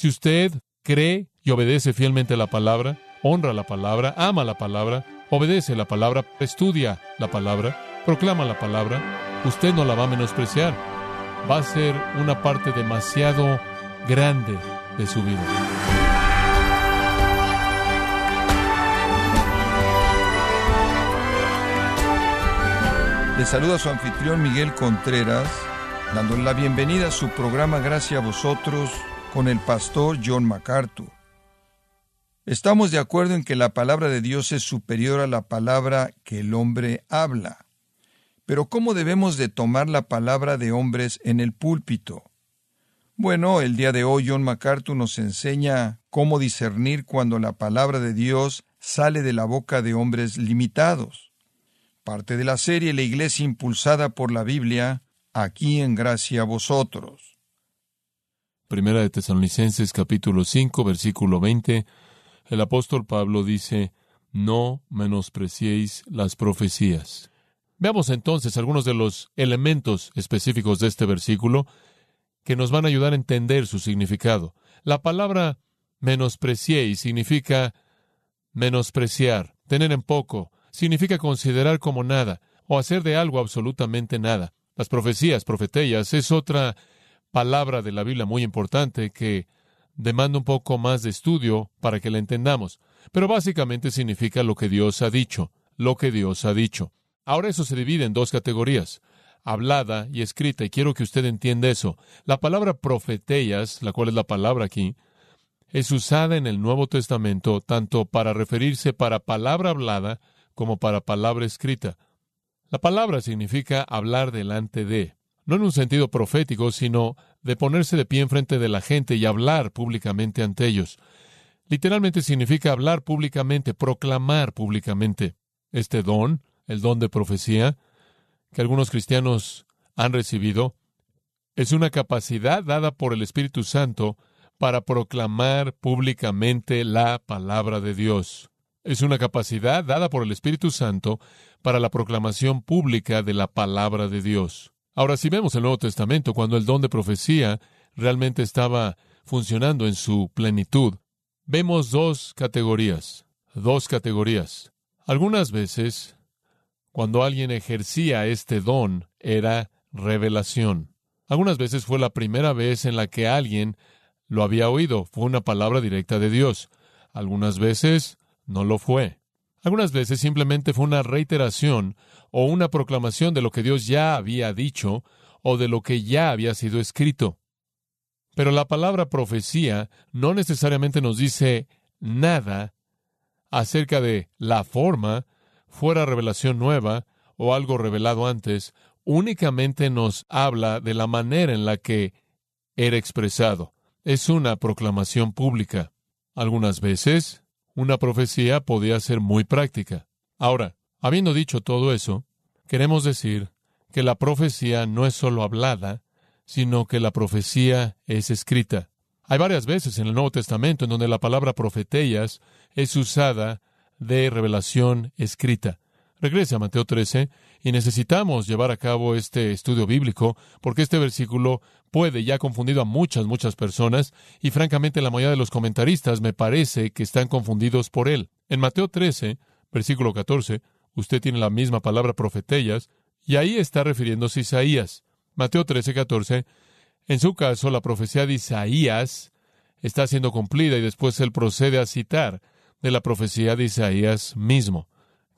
Si usted cree y obedece fielmente la palabra, honra la palabra, ama la palabra, obedece la palabra, estudia la palabra, proclama la palabra, usted no la va a menospreciar. Va a ser una parte demasiado grande de su vida. Le saluda su anfitrión Miguel Contreras, dándole la bienvenida a su programa Gracias a vosotros con el pastor John MacArthur. Estamos de acuerdo en que la palabra de Dios es superior a la palabra que el hombre habla. Pero ¿cómo debemos de tomar la palabra de hombres en el púlpito? Bueno, el día de hoy John MacArthur nos enseña cómo discernir cuando la palabra de Dios sale de la boca de hombres limitados parte de la serie La Iglesia impulsada por la Biblia, aquí en gracia a vosotros. Primera de Tesalonicenses capítulo 5 versículo 20, el apóstol Pablo dice, no menospreciéis las profecías. Veamos entonces algunos de los elementos específicos de este versículo que nos van a ayudar a entender su significado. La palabra menospreciéis significa menospreciar, tener en poco, significa considerar como nada o hacer de algo absolutamente nada. Las profecías, profetellas, es otra palabra de la Biblia muy importante que demanda un poco más de estudio para que la entendamos. Pero básicamente significa lo que Dios ha dicho, lo que Dios ha dicho. Ahora eso se divide en dos categorías, hablada y escrita, y quiero que usted entienda eso. La palabra profetellas, la cual es la palabra aquí, es usada en el Nuevo Testamento tanto para referirse para palabra hablada como para palabra escrita. La palabra significa hablar delante de, no en un sentido profético, sino de ponerse de pie en frente de la gente y hablar públicamente ante ellos. Literalmente significa hablar públicamente, proclamar públicamente. Este don, el don de profecía, que algunos cristianos han recibido, es una capacidad dada por el Espíritu Santo para proclamar públicamente la palabra de Dios es una capacidad dada por el Espíritu Santo para la proclamación pública de la palabra de Dios. Ahora, si vemos el Nuevo Testamento, cuando el don de profecía realmente estaba funcionando en su plenitud, vemos dos categorías, dos categorías. Algunas veces, cuando alguien ejercía este don, era revelación. Algunas veces fue la primera vez en la que alguien lo había oído, fue una palabra directa de Dios. Algunas veces no lo fue. Algunas veces simplemente fue una reiteración o una proclamación de lo que Dios ya había dicho o de lo que ya había sido escrito. Pero la palabra profecía no necesariamente nos dice nada acerca de la forma, fuera revelación nueva o algo revelado antes, únicamente nos habla de la manera en la que era expresado. Es una proclamación pública. Algunas veces una profecía podía ser muy práctica. Ahora, habiendo dicho todo eso, queremos decir que la profecía no es solo hablada, sino que la profecía es escrita. Hay varias veces en el Nuevo Testamento en donde la palabra profetellas es usada de revelación escrita. Regrese a Mateo 13 y necesitamos llevar a cabo este estudio bíblico porque este versículo puede ya ha confundido a muchas, muchas personas y francamente la mayoría de los comentaristas me parece que están confundidos por él. En Mateo 13, versículo 14, usted tiene la misma palabra profetellas y ahí está refiriéndose a Isaías. Mateo 13, 14, en su caso la profecía de Isaías está siendo cumplida y después él procede a citar de la profecía de Isaías mismo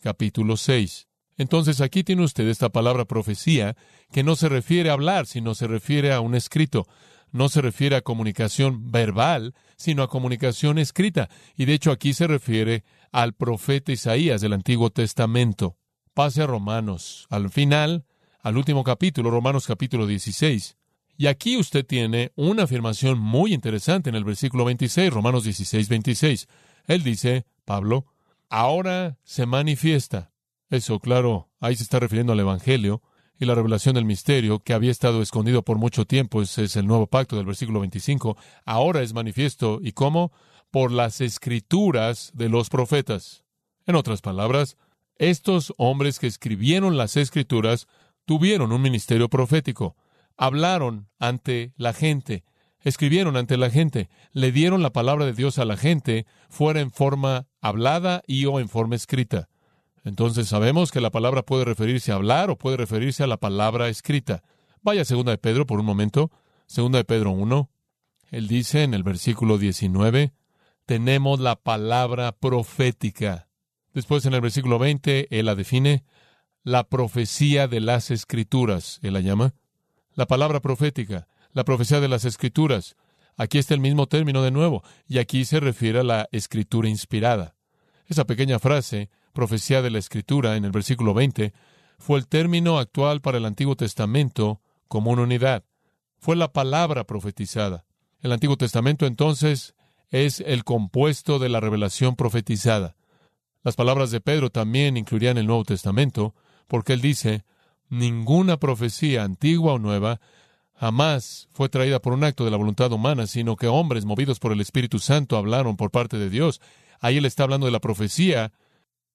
capítulo 6. Entonces aquí tiene usted esta palabra profecía que no se refiere a hablar, sino se refiere a un escrito. No se refiere a comunicación verbal, sino a comunicación escrita. Y de hecho aquí se refiere al profeta Isaías del Antiguo Testamento. Pase a Romanos, al final, al último capítulo, Romanos capítulo 16. Y aquí usted tiene una afirmación muy interesante en el versículo 26, Romanos 16, 26. Él dice, Pablo, ahora se manifiesta. Eso, claro, ahí se está refiriendo al Evangelio y la revelación del misterio que había estado escondido por mucho tiempo. Ese es el nuevo pacto del versículo 25. Ahora es manifiesto. ¿Y cómo? Por las escrituras de los profetas. En otras palabras, estos hombres que escribieron las escrituras tuvieron un ministerio profético. Hablaron ante la gente. Escribieron ante la gente, le dieron la palabra de Dios a la gente, fuera en forma hablada y o en forma escrita. Entonces sabemos que la palabra puede referirse a hablar o puede referirse a la palabra escrita. Vaya segunda de Pedro por un momento. Segunda de Pedro 1. Él dice en el versículo 19, tenemos la palabra profética. Después en el versículo 20, él la define, la profecía de las escrituras, él la llama. La palabra profética, la profecía de las escrituras. Aquí está el mismo término de nuevo, y aquí se refiere a la escritura inspirada. Esa pequeña frase, profecía de la escritura, en el versículo 20, fue el término actual para el Antiguo Testamento como una unidad. Fue la palabra profetizada. El Antiguo Testamento entonces es el compuesto de la revelación profetizada. Las palabras de Pedro también incluirían el Nuevo Testamento, porque él dice, ninguna profecía antigua o nueva jamás fue traída por un acto de la voluntad humana, sino que hombres movidos por el Espíritu Santo hablaron por parte de Dios. Ahí él está hablando de la profecía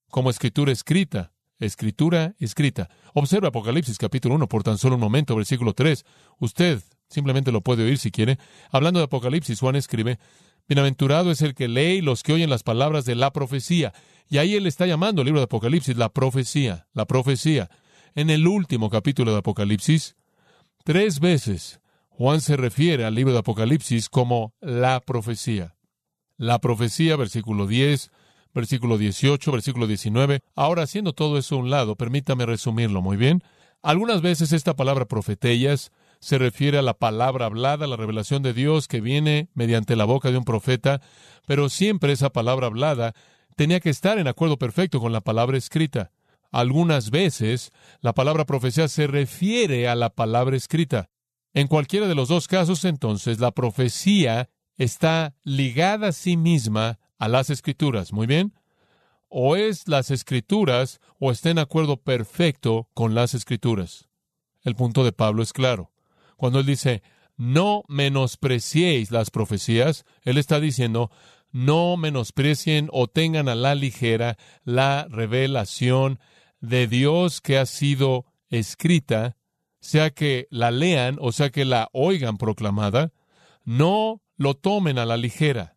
como escritura escrita, escritura escrita. Observa Apocalipsis capítulo 1 por tan solo un momento, versículo 3. Usted simplemente lo puede oír si quiere. Hablando de Apocalipsis, Juan escribe, Bienaventurado es el que lee y los que oyen las palabras de la profecía. Y ahí él está llamando el libro de Apocalipsis la profecía, la profecía. En el último capítulo de Apocalipsis, tres veces Juan se refiere al libro de Apocalipsis como la profecía. La profecía, versículo 10, versículo 18, versículo 19. Ahora, haciendo todo eso a un lado, permítame resumirlo muy bien. Algunas veces esta palabra profetellas se refiere a la palabra hablada, la revelación de Dios que viene mediante la boca de un profeta, pero siempre esa palabra hablada tenía que estar en acuerdo perfecto con la palabra escrita. Algunas veces la palabra profecía se refiere a la palabra escrita. En cualquiera de los dos casos, entonces, la profecía está ligada a sí misma a las escrituras. Muy bien. O es las escrituras o está en acuerdo perfecto con las escrituras. El punto de Pablo es claro. Cuando él dice, no menospreciéis las profecías, él está diciendo, no menosprecien o tengan a la ligera la revelación de Dios que ha sido escrita, sea que la lean o sea que la oigan proclamada, no lo tomen a la ligera,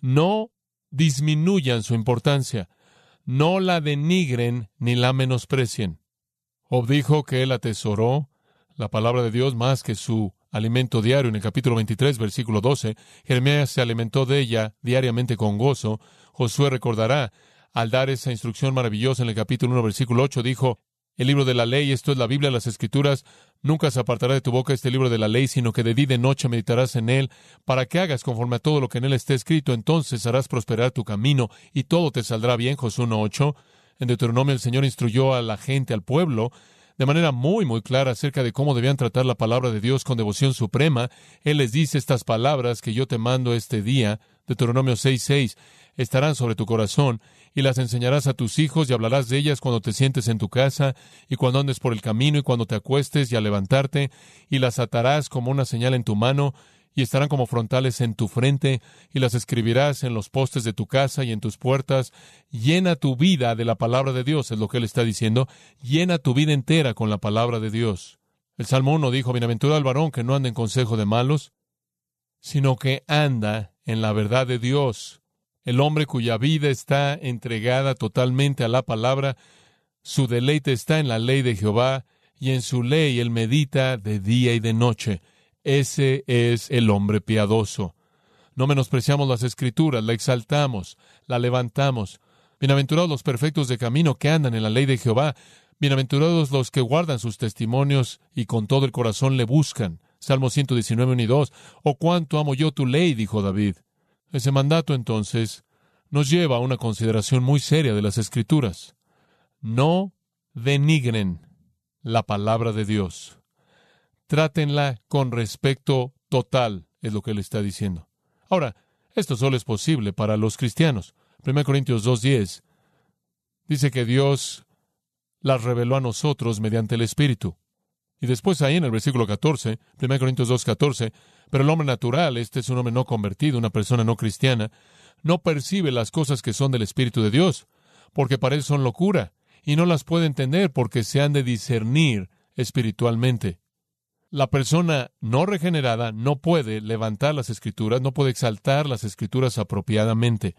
no disminuyan su importancia, no la denigren ni la menosprecien. Job dijo que él atesoró la palabra de Dios más que su alimento diario en el capítulo 23, versículo 12. Jeremías se alimentó de ella diariamente con gozo. Josué recordará, al dar esa instrucción maravillosa en el capítulo 1, versículo 8, dijo, el libro de la ley, esto es la Biblia, las Escrituras, nunca se apartará de tu boca este libro de la ley, sino que de día y de noche meditarás en él, para que hagas conforme a todo lo que en él esté escrito, entonces harás prosperar tu camino y todo te saldrá bien. Josué 1.8. En Deuteronomio el Señor instruyó a la gente, al pueblo, de manera muy, muy clara acerca de cómo debían tratar la palabra de Dios con devoción suprema. Él les dice estas palabras que yo te mando este día, Deuteronomio 6.6, estarán sobre tu corazón y las enseñarás a tus hijos y hablarás de ellas cuando te sientes en tu casa y cuando andes por el camino y cuando te acuestes y al levantarte y las atarás como una señal en tu mano y estarán como frontales en tu frente, y las escribirás en los postes de tu casa y en tus puertas. Llena tu vida de la palabra de Dios, es lo que él está diciendo. Llena tu vida entera con la palabra de Dios. El Salmo 1 dijo, Bienaventurado el varón que no anda en consejo de malos, sino que anda en la verdad de Dios. El hombre cuya vida está entregada totalmente a la palabra, su deleite está en la ley de Jehová, y en su ley él medita de día y de noche. Ese es el hombre piadoso. No menospreciamos las escrituras, la exaltamos, la levantamos. Bienaventurados los perfectos de camino que andan en la ley de Jehová. Bienaventurados los que guardan sus testimonios y con todo el corazón le buscan. Salmo 119, 1 y 2. Oh, cuánto amo yo tu ley, dijo David. Ese mandato, entonces, nos lleva a una consideración muy seria de las escrituras. No denigren la palabra de Dios. Trátenla con respeto total, es lo que él está diciendo. Ahora, esto solo es posible para los cristianos. 1 Corintios 2.10 dice que Dios las reveló a nosotros mediante el Espíritu. Y después ahí en el versículo 14, 1 Corintios 2.14, pero el hombre natural, este es un hombre no convertido, una persona no cristiana, no percibe las cosas que son del Espíritu de Dios, porque para él son locura, y no las puede entender porque se han de discernir espiritualmente. La persona no regenerada no puede levantar las escrituras, no puede exaltar las escrituras apropiadamente.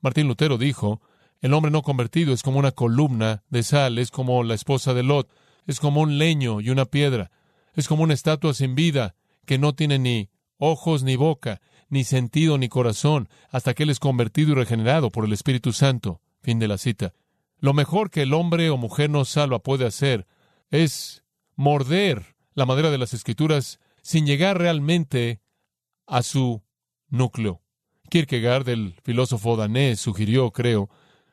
Martín Lutero dijo, el hombre no convertido es como una columna de sal, es como la esposa de Lot, es como un leño y una piedra, es como una estatua sin vida, que no tiene ni ojos ni boca, ni sentido ni corazón, hasta que él es convertido y regenerado por el Espíritu Santo. Fin de la cita. Lo mejor que el hombre o mujer no salva puede hacer es morder la madera de las escrituras sin llegar realmente a su núcleo. Kierkegaard, el filósofo danés, sugirió, creo,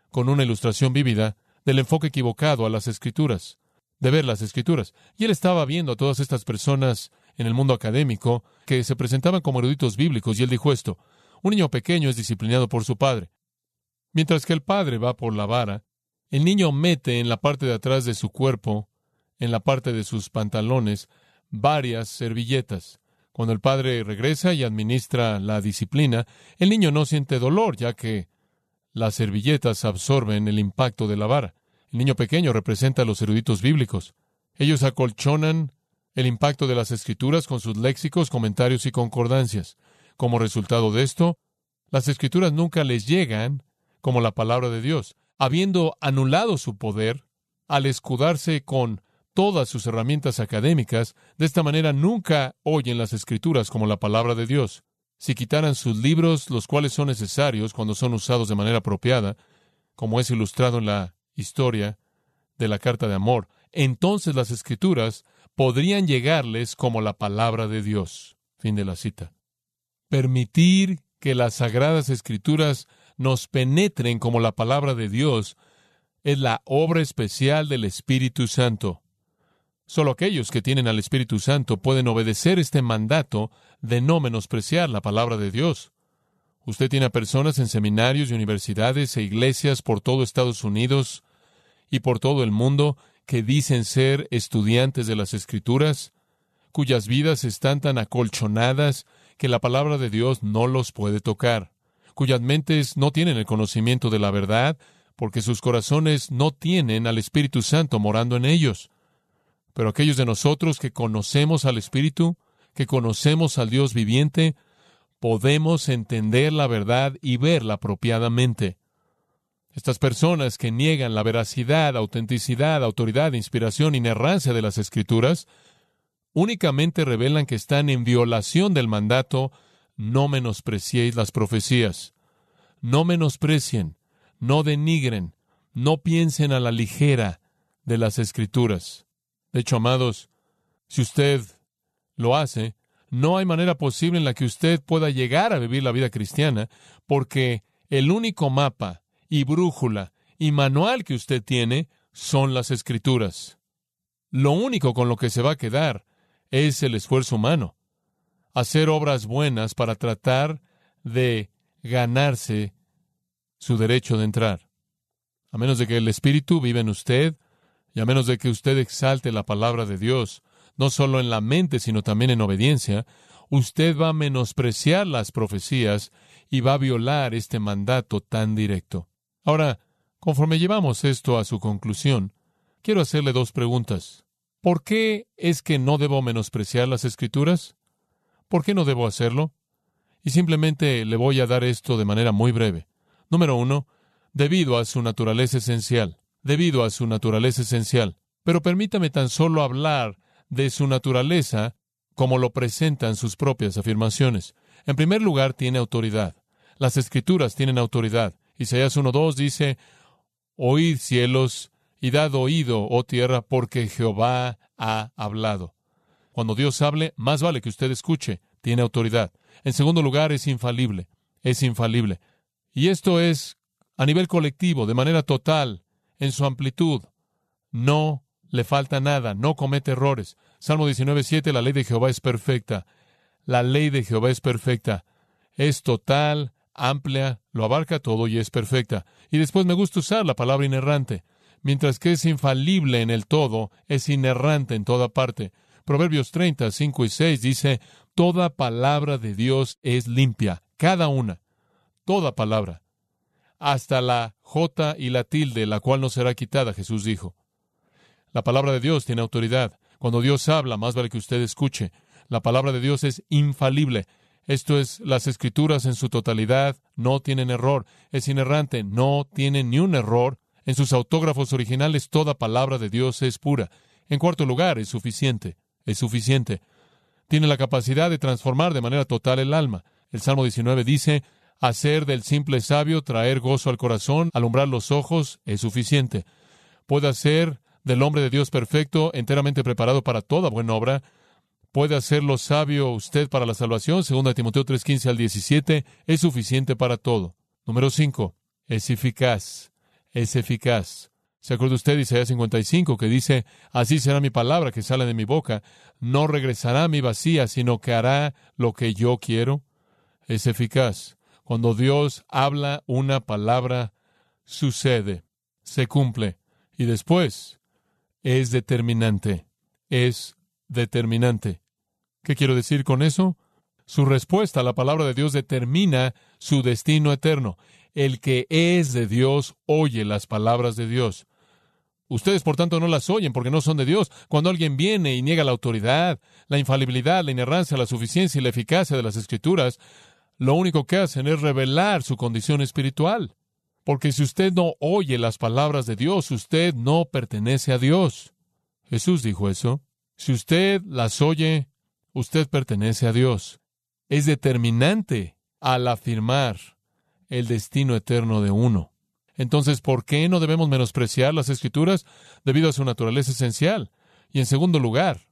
con una ilustración vívida, del enfoque equivocado a las escrituras, de ver las escrituras. Y él estaba viendo a todas estas personas en el mundo académico que se presentaban como eruditos bíblicos, y él dijo esto, un niño pequeño es disciplinado por su padre. Mientras que el padre va por la vara, el niño mete en la parte de atrás de su cuerpo, en la parte de sus pantalones, varias servilletas. Cuando el padre regresa y administra la disciplina, el niño no siente dolor, ya que las servilletas absorben el impacto de la vara. El niño pequeño representa a los eruditos bíblicos. Ellos acolchonan el impacto de las escrituras con sus léxicos, comentarios y concordancias. Como resultado de esto, las escrituras nunca les llegan como la palabra de Dios, habiendo anulado su poder al escudarse con todas sus herramientas académicas, de esta manera nunca oyen las escrituras como la palabra de Dios. Si quitaran sus libros, los cuales son necesarios cuando son usados de manera apropiada, como es ilustrado en la historia de la carta de amor, entonces las escrituras podrían llegarles como la palabra de Dios. Fin de la cita. Permitir que las sagradas escrituras nos penetren como la palabra de Dios es la obra especial del Espíritu Santo. Solo aquellos que tienen al Espíritu Santo pueden obedecer este mandato de no menospreciar la palabra de Dios. Usted tiene a personas en seminarios y universidades e iglesias por todo Estados Unidos y por todo el mundo que dicen ser estudiantes de las Escrituras, cuyas vidas están tan acolchonadas que la palabra de Dios no los puede tocar, cuyas mentes no tienen el conocimiento de la verdad, porque sus corazones no tienen al Espíritu Santo morando en ellos. Pero aquellos de nosotros que conocemos al Espíritu, que conocemos al Dios viviente, podemos entender la verdad y verla apropiadamente. Estas personas que niegan la veracidad, autenticidad, autoridad, inspiración, inerrancia de las Escrituras, únicamente revelan que están en violación del mandato, no menospreciéis las profecías. No menosprecien, no denigren, no piensen a la ligera de las Escrituras. De hecho, amados, si usted lo hace, no hay manera posible en la que usted pueda llegar a vivir la vida cristiana, porque el único mapa y brújula y manual que usted tiene son las escrituras. Lo único con lo que se va a quedar es el esfuerzo humano. Hacer obras buenas para tratar de ganarse su derecho de entrar. A menos de que el Espíritu vive en usted, y a menos de que usted exalte la palabra de Dios, no solo en la mente, sino también en obediencia, usted va a menospreciar las profecías y va a violar este mandato tan directo. Ahora, conforme llevamos esto a su conclusión, quiero hacerle dos preguntas. ¿Por qué es que no debo menospreciar las escrituras? ¿Por qué no debo hacerlo? Y simplemente le voy a dar esto de manera muy breve. Número uno, debido a su naturaleza esencial. Debido a su naturaleza esencial. Pero permítame tan solo hablar de su naturaleza como lo presentan sus propias afirmaciones. En primer lugar, tiene autoridad. Las escrituras tienen autoridad. Isaías 1.2 dice, Oíd cielos y dad oído, oh tierra, porque Jehová ha hablado. Cuando Dios hable, más vale que usted escuche, tiene autoridad. En segundo lugar, es infalible, es infalible. Y esto es a nivel colectivo, de manera total, en su amplitud. No le falta nada, no comete errores. Salmo 19.7, la ley de Jehová es perfecta. La ley de Jehová es perfecta. Es total, amplia, lo abarca todo y es perfecta. Y después me gusta usar la palabra inerrante. Mientras que es infalible en el todo, es inerrante en toda parte. Proverbios 30, 5 y 6 dice, Toda palabra de Dios es limpia, cada una, toda palabra, hasta la J y la tilde, la cual no será quitada, Jesús dijo. La palabra de Dios tiene autoridad. Cuando Dios habla, más vale que usted escuche. La palabra de Dios es infalible. Esto es, las escrituras en su totalidad no tienen error. Es inerrante, no tiene ni un error. En sus autógrafos originales toda palabra de Dios es pura. En cuarto lugar, es suficiente. Es suficiente. Tiene la capacidad de transformar de manera total el alma. El Salmo 19 dice, hacer del simple sabio traer gozo al corazón, alumbrar los ojos, es suficiente. Puede hacer del hombre de Dios perfecto, enteramente preparado para toda buena obra, puede hacerlo sabio usted para la salvación, 2 Timoteo 3:15 al 17, es suficiente para todo. Número 5, es eficaz, es eficaz. ¿Se acuerda usted de Isaías 55 que dice, así será mi palabra que sale de mi boca, no regresará a mi vacía, sino que hará lo que yo quiero? Es eficaz. Cuando Dios habla una palabra, sucede, se cumple. Y después, es determinante, es determinante. ¿Qué quiero decir con eso? Su respuesta a la palabra de Dios determina su destino eterno. El que es de Dios oye las palabras de Dios. Ustedes, por tanto, no las oyen porque no son de Dios. Cuando alguien viene y niega la autoridad, la infalibilidad, la inerrancia, la suficiencia y la eficacia de las Escrituras, lo único que hacen es revelar su condición espiritual. Porque si usted no oye las palabras de Dios, usted no pertenece a Dios. Jesús dijo eso. Si usted las oye, usted pertenece a Dios. Es determinante al afirmar el destino eterno de uno. Entonces, ¿por qué no debemos menospreciar las escrituras? Debido a su naturaleza esencial. Y en segundo lugar,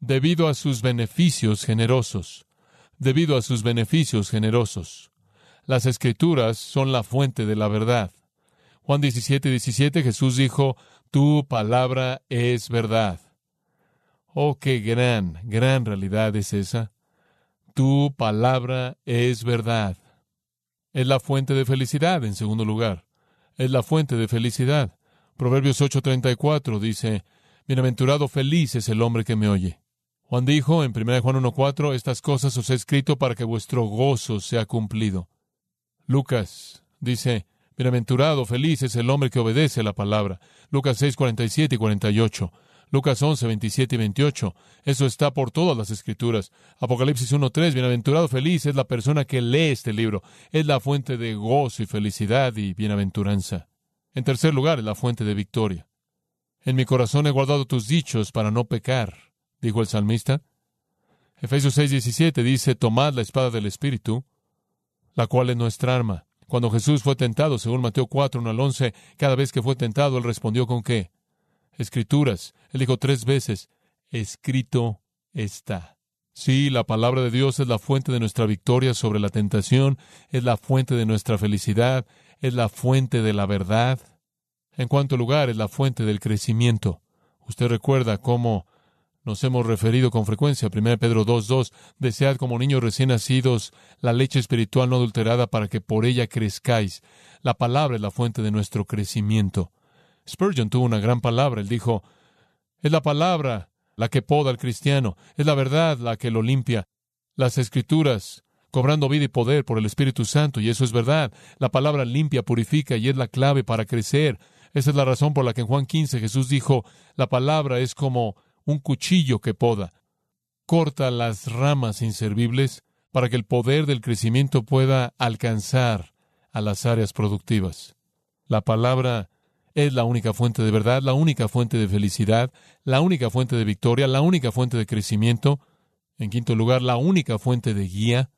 debido a sus beneficios generosos. Debido a sus beneficios generosos. Las escrituras son la fuente de la verdad. Juan 17, 17, Jesús dijo, Tu palabra es verdad. Oh, qué gran, gran realidad es esa. Tu palabra es verdad. Es la fuente de felicidad, en segundo lugar. Es la fuente de felicidad. Proverbios 8:34 dice, Bienaventurado feliz es el hombre que me oye. Juan dijo en 1 Juan 1:4, Estas cosas os he escrito para que vuestro gozo sea cumplido. Lucas dice, Bienaventurado, feliz es el hombre que obedece la palabra. Lucas 6, 47 y 48. Lucas 11, 27 y 28. Eso está por todas las escrituras. Apocalipsis 1, 3. Bienaventurado, feliz es la persona que lee este libro. Es la fuente de gozo y felicidad y bienaventuranza. En tercer lugar, es la fuente de victoria. En mi corazón he guardado tus dichos para no pecar, dijo el salmista. Efesios 6, 17 dice, tomad la espada del Espíritu, la cual es nuestra arma. Cuando Jesús fue tentado, según Mateo 4, 1 al 11, cada vez que fue tentado, él respondió con qué? Escrituras. Él dijo tres veces, escrito está. Sí, la palabra de Dios es la fuente de nuestra victoria sobre la tentación, es la fuente de nuestra felicidad, es la fuente de la verdad. En cuanto lugar, es la fuente del crecimiento. Usted recuerda cómo nos hemos referido con frecuencia, 1 Pedro 2.2, desead como niños recién nacidos la leche espiritual no adulterada para que por ella crezcáis. La palabra es la fuente de nuestro crecimiento. Spurgeon tuvo una gran palabra. Él dijo, es la palabra la que poda al cristiano, es la verdad la que lo limpia. Las escrituras, cobrando vida y poder por el Espíritu Santo, y eso es verdad. La palabra limpia, purifica y es la clave para crecer. Esa es la razón por la que en Juan 15 Jesús dijo, la palabra es como un cuchillo que poda, corta las ramas inservibles para que el poder del crecimiento pueda alcanzar a las áreas productivas. La palabra es la única fuente de verdad, la única fuente de felicidad, la única fuente de victoria, la única fuente de crecimiento. En quinto lugar, la única fuente de guía.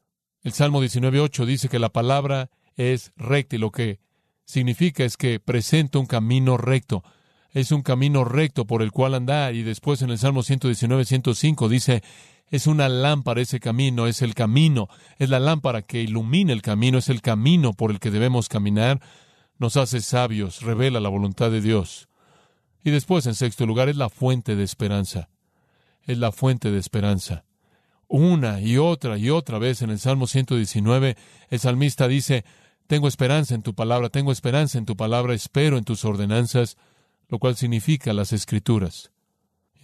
El Salmo 19.8 dice que la palabra es recta y lo que significa es que presenta un camino recto es un camino recto por el cual andar. Y después en el Salmo 119, 105 dice, es una lámpara ese camino, es el camino, es la lámpara que ilumina el camino, es el camino por el que debemos caminar, nos hace sabios, revela la voluntad de Dios. Y después, en sexto lugar, es la fuente de esperanza. Es la fuente de esperanza. Una y otra y otra vez en el Salmo 119, el salmista dice, tengo esperanza en tu palabra, tengo esperanza en tu palabra, espero en tus ordenanzas lo cual significa las escrituras.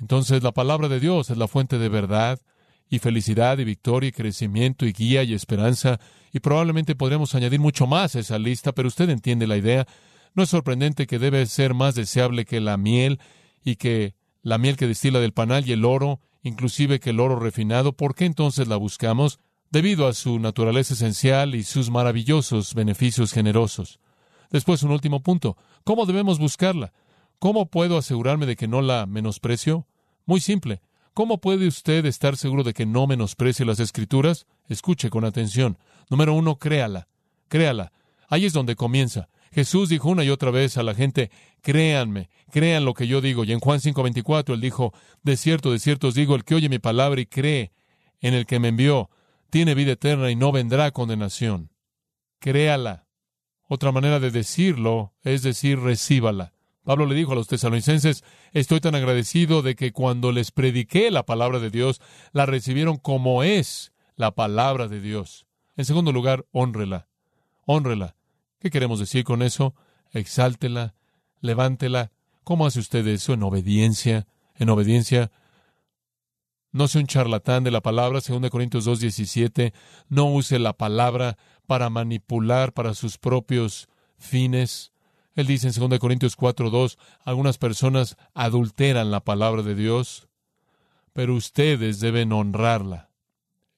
Entonces la palabra de Dios es la fuente de verdad y felicidad y victoria y crecimiento y guía y esperanza y probablemente podremos añadir mucho más a esa lista, pero usted entiende la idea. No es sorprendente que debe ser más deseable que la miel y que la miel que destila del panal y el oro, inclusive que el oro refinado, ¿por qué entonces la buscamos? Debido a su naturaleza esencial y sus maravillosos beneficios generosos. Después, un último punto. ¿Cómo debemos buscarla? ¿Cómo puedo asegurarme de que no la menosprecio? Muy simple. ¿Cómo puede usted estar seguro de que no menosprecie las escrituras? Escuche con atención. Número uno, créala. Créala. Ahí es donde comienza. Jesús dijo una y otra vez a la gente, créanme, crean lo que yo digo. Y en Juan 5:24 él dijo, de cierto, de cierto os digo, el que oye mi palabra y cree en el que me envió, tiene vida eterna y no vendrá condenación. Créala. Otra manera de decirlo es decir, recíbala. Pablo le dijo a los tesalonicenses, estoy tan agradecido de que cuando les prediqué la palabra de Dios, la recibieron como es la palabra de Dios. En segundo lugar, honrela. Honrela. ¿Qué queremos decir con eso? Exáltela, levántela. ¿Cómo hace usted eso? En obediencia. En obediencia. No sea un charlatán de la palabra, 2 Corintios 2.17. No use la palabra para manipular para sus propios fines. Él dice en 2 Corintios 4.2, algunas personas adulteran la palabra de Dios, pero ustedes deben honrarla,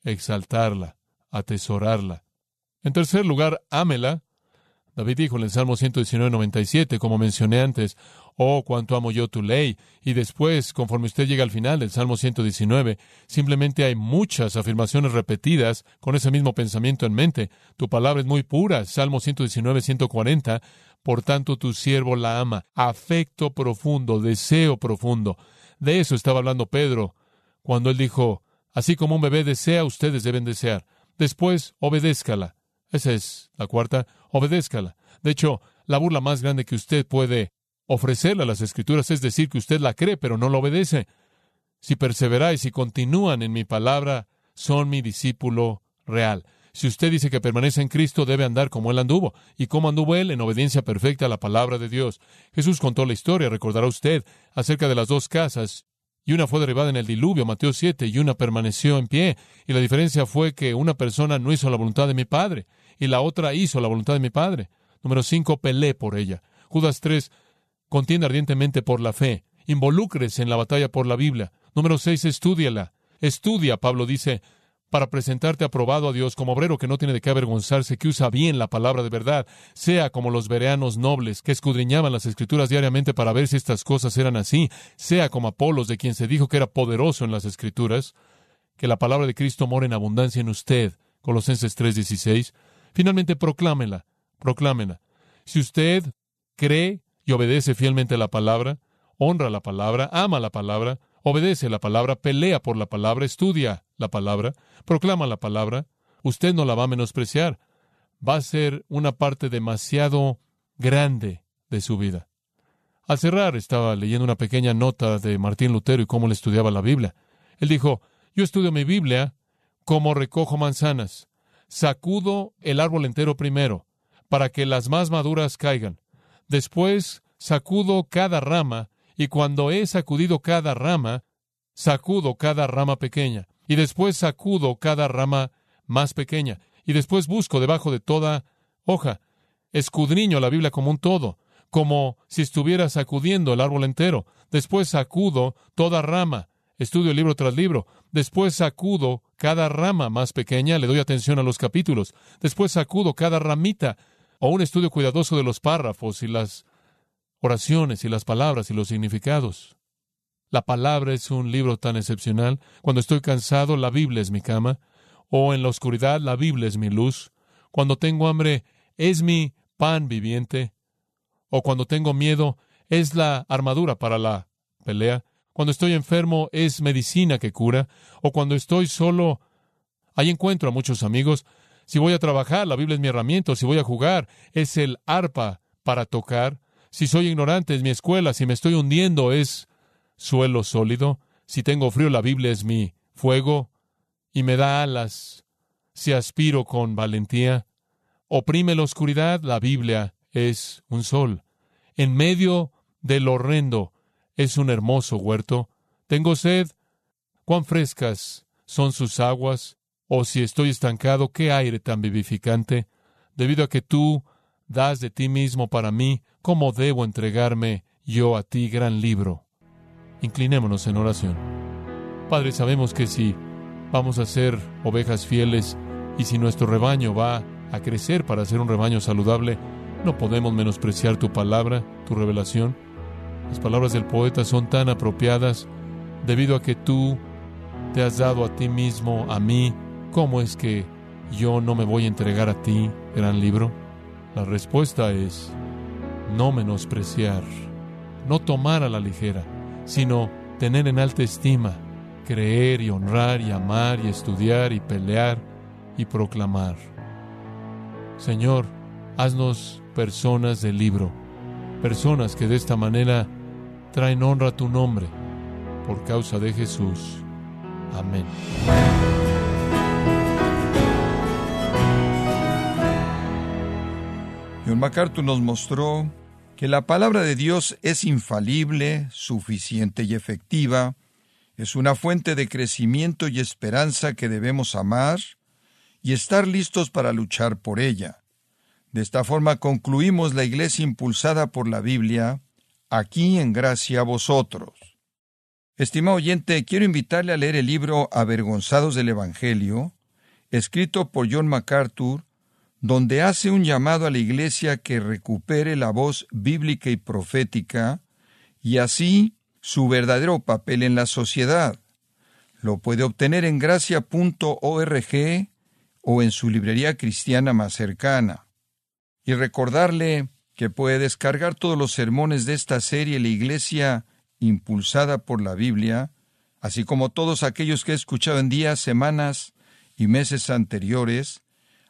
exaltarla, atesorarla. En tercer lugar, ámela. David dijo en el Salmo 119, como mencioné antes, oh, cuánto amo yo tu ley. Y después, conforme usted llega al final del Salmo 119, simplemente hay muchas afirmaciones repetidas con ese mismo pensamiento en mente. Tu palabra es muy pura, Salmo 119, 140. Por tanto, tu siervo la ama. Afecto profundo, deseo profundo. De eso estaba hablando Pedro cuando él dijo, así como un bebé desea, ustedes deben desear. Después, obedézcala. Esa es la cuarta, obedézcala. De hecho, la burla más grande que usted puede ofrecerle a las escrituras es decir que usted la cree, pero no la obedece. Si perseveráis y continúan en mi palabra, son mi discípulo real. Si usted dice que permanece en Cristo, debe andar como Él anduvo. ¿Y cómo anduvo Él? En obediencia perfecta a la palabra de Dios. Jesús contó la historia, recordará usted, acerca de las dos casas y una fue derribada en el diluvio, Mateo 7, y una permaneció en pie. Y la diferencia fue que una persona no hizo la voluntad de mi Padre, y la otra hizo la voluntad de mi Padre. Número 5, pelé por ella. Judas 3, contiende ardientemente por la fe. Involúcrese en la batalla por la Biblia. Número 6, estudiala. Estudia, Pablo dice, para presentarte aprobado a Dios como obrero que no tiene de qué avergonzarse, que usa bien la palabra de verdad, sea como los vereanos nobles que escudriñaban las escrituras diariamente para ver si estas cosas eran así, sea como Apolos, de quien se dijo que era poderoso en las escrituras, que la palabra de Cristo mora en abundancia en usted, Colosenses 3:16, finalmente proclámela, proclámela. Si usted cree y obedece fielmente la palabra, honra la palabra, ama la palabra, obedece la palabra, pelea por la palabra, estudia la palabra, proclama la palabra, usted no la va a menospreciar. Va a ser una parte demasiado grande de su vida. Al cerrar estaba leyendo una pequeña nota de Martín Lutero y cómo le estudiaba la Biblia. Él dijo, yo estudio mi Biblia como recojo manzanas. Sacudo el árbol entero primero, para que las más maduras caigan. Después sacudo cada rama y cuando he sacudido cada rama, sacudo cada rama pequeña, y después sacudo cada rama más pequeña, y después busco debajo de toda hoja. Escudriño la Biblia como un todo, como si estuviera sacudiendo el árbol entero. Después sacudo toda rama, estudio libro tras libro. Después sacudo cada rama más pequeña, le doy atención a los capítulos. Después sacudo cada ramita, o un estudio cuidadoso de los párrafos y las oraciones y las palabras y los significados. La palabra es un libro tan excepcional. Cuando estoy cansado, la Biblia es mi cama. O en la oscuridad, la Biblia es mi luz. Cuando tengo hambre, es mi pan viviente. O cuando tengo miedo, es la armadura para la pelea. Cuando estoy enfermo, es medicina que cura. O cuando estoy solo, ahí encuentro a muchos amigos. Si voy a trabajar, la Biblia es mi herramienta. Si voy a jugar, es el arpa para tocar. Si soy ignorante es mi escuela, si me estoy hundiendo es suelo sólido, si tengo frío la Biblia es mi fuego y me da alas, si aspiro con valentía, oprime la oscuridad, la Biblia es un sol. En medio del horrendo es un hermoso huerto. Tengo sed, cuán frescas son sus aguas, o si estoy estancado, qué aire tan vivificante, debido a que tú das de ti mismo para mí, ¿cómo debo entregarme yo a ti, gran libro? Inclinémonos en oración. Padre, sabemos que si vamos a ser ovejas fieles y si nuestro rebaño va a crecer para ser un rebaño saludable, no podemos menospreciar tu palabra, tu revelación. Las palabras del poeta son tan apropiadas debido a que tú te has dado a ti mismo, a mí. ¿Cómo es que yo no me voy a entregar a ti, gran libro? La respuesta es no menospreciar, no tomar a la ligera, sino tener en alta estima, creer y honrar y amar y estudiar y pelear y proclamar. Señor, haznos personas del libro, personas que de esta manera traen honra a tu nombre, por causa de Jesús. Amén. John MacArthur nos mostró que la palabra de Dios es infalible, suficiente y efectiva, es una fuente de crecimiento y esperanza que debemos amar y estar listos para luchar por ella. De esta forma concluimos la iglesia impulsada por la Biblia, aquí en gracia a vosotros. Estimado oyente, quiero invitarle a leer el libro Avergonzados del Evangelio, escrito por John MacArthur, donde hace un llamado a la Iglesia que recupere la voz bíblica y profética y así su verdadero papel en la sociedad. Lo puede obtener en gracia.org o en su librería cristiana más cercana. Y recordarle que puede descargar todos los sermones de esta serie La Iglesia impulsada por la Biblia, así como todos aquellos que he escuchado en días, semanas y meses anteriores,